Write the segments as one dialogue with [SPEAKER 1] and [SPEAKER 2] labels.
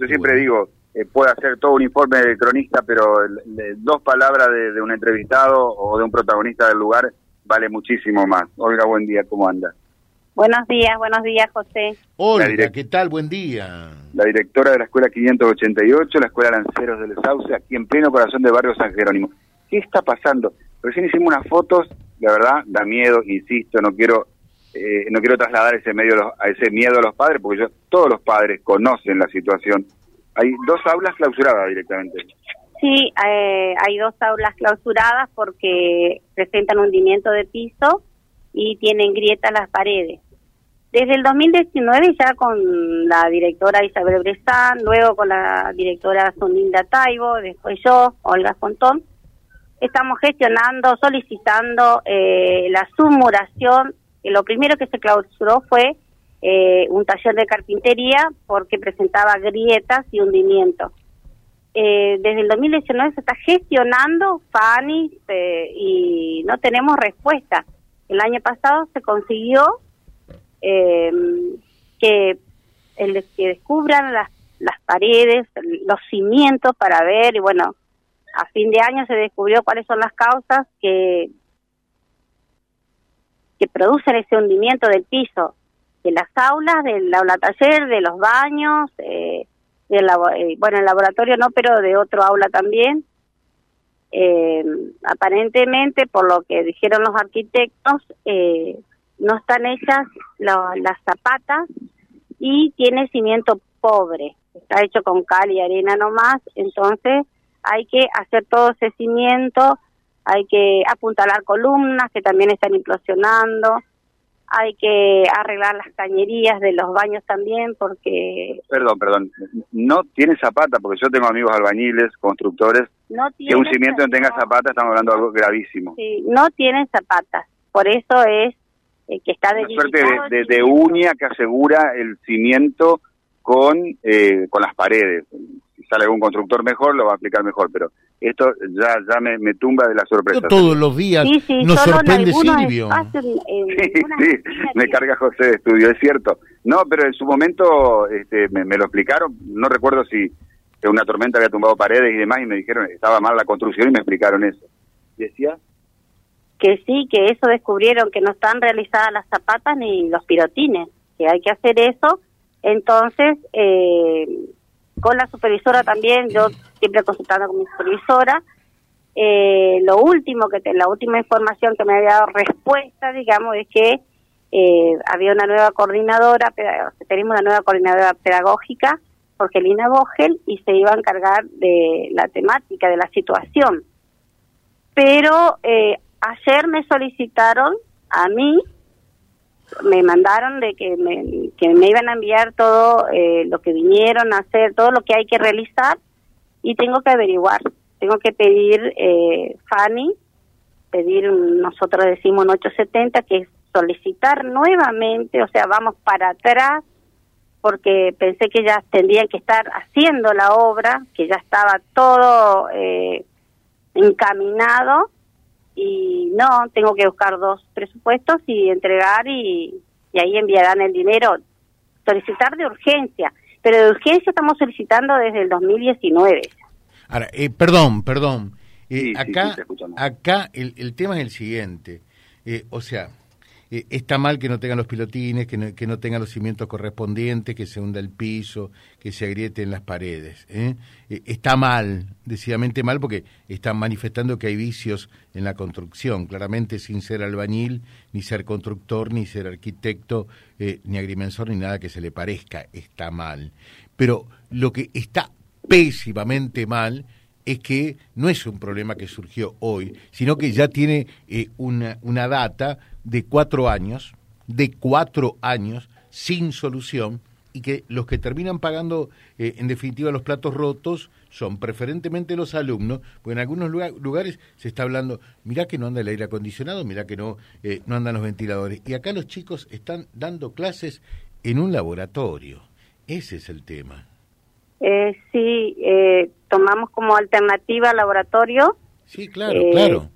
[SPEAKER 1] Yo siempre digo, eh, puede hacer todo un informe del cronista, pero dos palabras de, un entrevistado o de un protagonista del lugar vale muchísimo más. Olga, buen día, ¿cómo anda?
[SPEAKER 2] Buenos días, buenos días, José.
[SPEAKER 3] Hola, ¿qué tal? Buen día.
[SPEAKER 1] La directora de la Escuela 588, la Escuela Lanceros del Sauce, aquí en pleno corazón de Barrio San Jerónimo. ¿Qué está pasando? Recién hicimos unas fotos, la verdad, da miedo, insisto, no quiero eh, no quiero trasladar ese medio a ese miedo a los padres, porque todos los padres conocen la situación. Hay dos aulas clausuradas directamente.
[SPEAKER 2] Sí, eh, hay dos aulas clausuradas porque presentan hundimiento de piso y tienen grietas las paredes. Desde el 2019 ya con la directora Isabel Brezán, luego con la directora Soninda Taibo, después yo, Olga Fontón, estamos gestionando, solicitando eh, la sumuración lo primero que se clausuró fue eh, un taller de carpintería porque presentaba grietas y hundimiento. Eh, desde el 2019 se está gestionando FANI eh, y no tenemos respuesta. El año pasado se consiguió que, el, que descubran las, las paredes, los cimientos para ver, y bueno, a fin de año se descubrió cuáles son las causas que que producen ese hundimiento del piso, de las aulas, del aula taller, de los baños, eh, del, eh, bueno, el laboratorio no, pero de otro aula también. Eh, aparentemente, por lo que dijeron los arquitectos, eh, no están hechas las zapatas y tiene cimiento pobre, está hecho con cal y arena nomás, entonces hay que hacer todo ese cimiento hay que apuntalar columnas que también están implosionando, hay que arreglar las cañerías de los baños también porque...
[SPEAKER 1] Perdón, perdón, no tiene zapata, porque yo tengo amigos albañiles, constructores, que un cimiento no tenga zapata, estamos hablando de algo gravísimo.
[SPEAKER 2] Sí, no tienen zapatas, por eso es eh, que está
[SPEAKER 1] de Una suerte de, de, uña que asegura el cimiento con, eh, con las paredes. Sale algún constructor mejor, lo va a aplicar mejor, pero esto ya ya me, tumba de la sorpresa.
[SPEAKER 3] todos los días nos sorprende Silvio.
[SPEAKER 1] sí, sí, me carga José de estudio, es cierto. No, pero en su momento este, me, lo explicaron, no recuerdo si una tormenta había tumbado paredes y demás, y me dijeron estaba mal la construcción y me explicaron eso. ¿Decía?
[SPEAKER 2] Que sí, que eso descubrieron, que no están realizadas las zapatas ni los pirotines, que hay que hacer eso. Entonces, eh, con la supervisora también, yo siempre consultando con mi supervisora. Eh, lo último que la última información que me había dado respuesta, digamos, es que eh, había una nueva coordinadora, tenemos una nueva coordinadora pedagógica, Jorgelina Bogel, y se iba a encargar de la temática, de la situación. Pero eh, ayer me solicitaron a mí me mandaron de que me, que me iban a enviar todo eh, lo que vinieron a hacer, todo lo que hay que realizar y tengo que averiguar, tengo que pedir eh, Fanny, pedir, nosotros decimos un 870, que es solicitar nuevamente, o sea, vamos para atrás, porque pensé que ya tendrían que estar haciendo la obra, que ya estaba todo eh, encaminado y no, tengo que buscar dos presupuestos y entregar y, ahí enviarán el dinero. Solicitar de urgencia, pero de urgencia estamos solicitando desde el 2019.
[SPEAKER 3] Ahora, eh, perdón, perdón. Eh, acá acá el, el tema es el siguiente. Eh, o sea, eh, está mal que no tengan los pilotines, que no, que no tengan los cimientos correspondientes, que se hunda el piso, que se agrieten las paredes. ¿eh? Eh, está mal, decididamente mal, porque están manifestando que hay vicios en la construcción, claramente sin ser albañil, ni ser constructor, ni ser arquitecto, ni agrimensor, ni nada que se le parezca. Está mal. Pero lo que está pésimamente mal es que no es un problema que surgió hoy, sino que ya tiene una, una data de cuatro años, de cuatro años, sin solución, y que los que terminan pagando, eh, en definitiva, los platos rotos son preferentemente los alumnos, porque en algunos lugares se está hablando, mirá que no anda el aire acondicionado, mirá que no, eh, no andan los ventiladores. Y acá los chicos están dando clases en un laboratorio. Ese es el tema.
[SPEAKER 2] Eh, sí, tomamos como alternativa laboratorio.
[SPEAKER 3] Sí, claro, claro.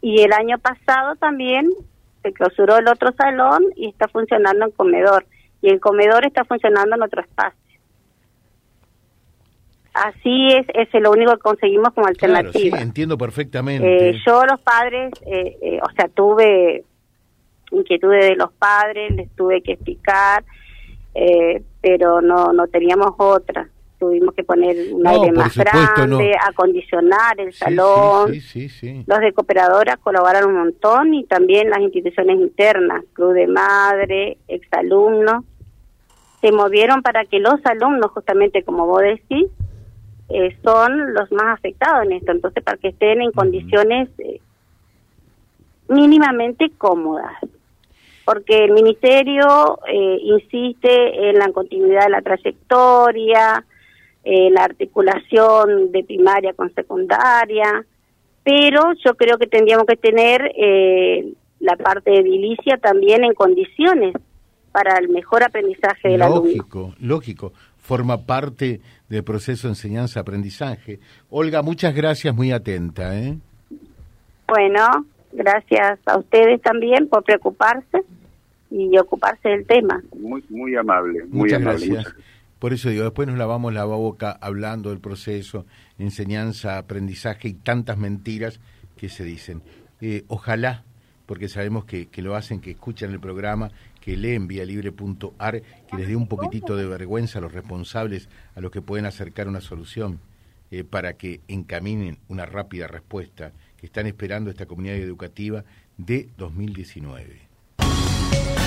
[SPEAKER 2] Y el año pasado también se clausuró el otro salón y está funcionando en comedor. Y el comedor está funcionando en otro espacio.
[SPEAKER 4] así es, es lo único que conseguimos como alternativa.
[SPEAKER 3] sí, entiendo perfectamente.
[SPEAKER 4] Eh, yo los padres, eh, eh, o sea, tuve inquietudes de los padres, les tuve que explicar, pero no, no teníamos otra. Tuvimos que poner un aire más grande, acondicionar el salón. los de cooperadoras colaboraron un montón y también las instituciones internas, Club de Madre, exalumnos, se movieron para que los alumnos, justamente como vos decís, eh, son los más afectados en esto. Entonces, para que estén en condiciones eh, mínimamente cómodas. Porque el ministerio eh, insiste en la continuidad de la trayectoria, en la articulación de primaria con secundaria, pero yo creo que tendríamos que tener la parte de edilicia también en condiciones para el mejor aprendizaje del
[SPEAKER 3] alumno. Lógico, lógico forma parte del proceso de enseñanza-aprendizaje. Olga, muchas gracias, muy atenta. ¿eh?
[SPEAKER 4] Bueno, gracias a ustedes también por preocuparse y ocuparse del tema.
[SPEAKER 1] Muy, muy amable, muy
[SPEAKER 3] muchas
[SPEAKER 1] amable.
[SPEAKER 3] Gracias. Por eso digo, después nos lavamos la boca hablando del proceso, enseñanza, aprendizaje y tantas mentiras que se dicen. Eh, ojalá, porque sabemos que, que lo hacen, que escuchan el programa que leen libre.ar, que les dé un poquitito de vergüenza a los responsables, a los que pueden acercar una solución, eh, para que encaminen una rápida respuesta que están esperando esta comunidad educativa de 2019